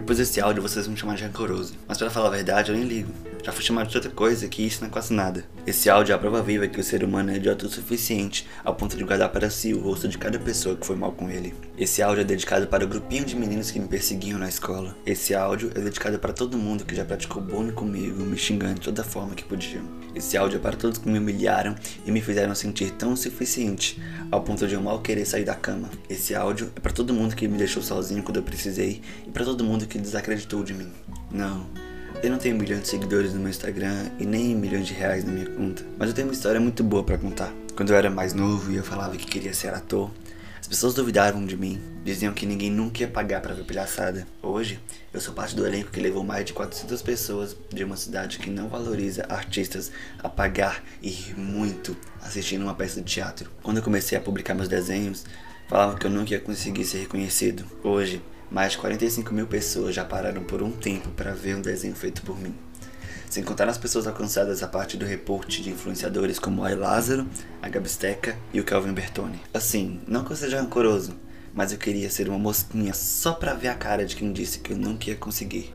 Depois desse áudio vocês vão me chamar de rancoroso. Mas para falar a verdade, eu nem ligo. Já fui chamado de outra coisa que isso não é quase nada. Esse áudio é a prova viva que o ser humano é idiota o suficiente ao ponto de guardar para si o rosto de cada pessoa que foi mal com ele. Esse áudio é dedicado para o grupinho de meninos que me perseguiam na escola. Esse áudio é dedicado para todo mundo que já praticou bullying comigo, me xingando de toda forma que podiam. Esse áudio é para todos que me humilharam e me fizeram sentir tão suficiente ao ponto de eu mal querer sair da cama. Esse áudio é para todo mundo que me deixou sozinho quando eu precisei e para todo mundo que desacreditou de mim. Não. Eu não tenho milhões de seguidores no meu Instagram e nem milhões de reais na minha conta, mas eu tenho uma história muito boa para contar. Quando eu era mais novo e eu falava que queria ser ator, as pessoas duvidavam de mim, diziam que ninguém nunca ia pagar para ver palhaçada. Hoje, eu sou parte do elenco que levou mais de 400 pessoas de uma cidade que não valoriza artistas a pagar e rir muito assistindo uma peça de teatro. Quando eu comecei a publicar meus desenhos, falavam que eu nunca ia conseguir ser reconhecido. Hoje, mais de 45 mil pessoas já pararam por um tempo para ver um desenho feito por mim. Sem contar as pessoas alcançadas a partir do reporte de influenciadores como a Lázaro, a Gabisteca e o Kelvin Bertoni. Assim, não que eu seja rancoroso, mas eu queria ser uma mosquinha só pra ver a cara de quem disse que eu nunca ia conseguir.